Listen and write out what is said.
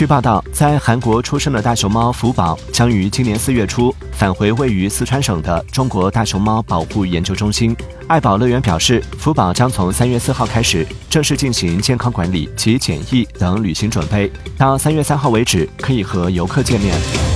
据报道在韩国出生的大熊猫福宝将于今年四月初返回位于四川省的中国大熊猫保护研究中心。爱宝乐园表示福宝将从三月四号开始正式进行健康管理及检疫等旅行准备到三月三号为止可以和游客见面。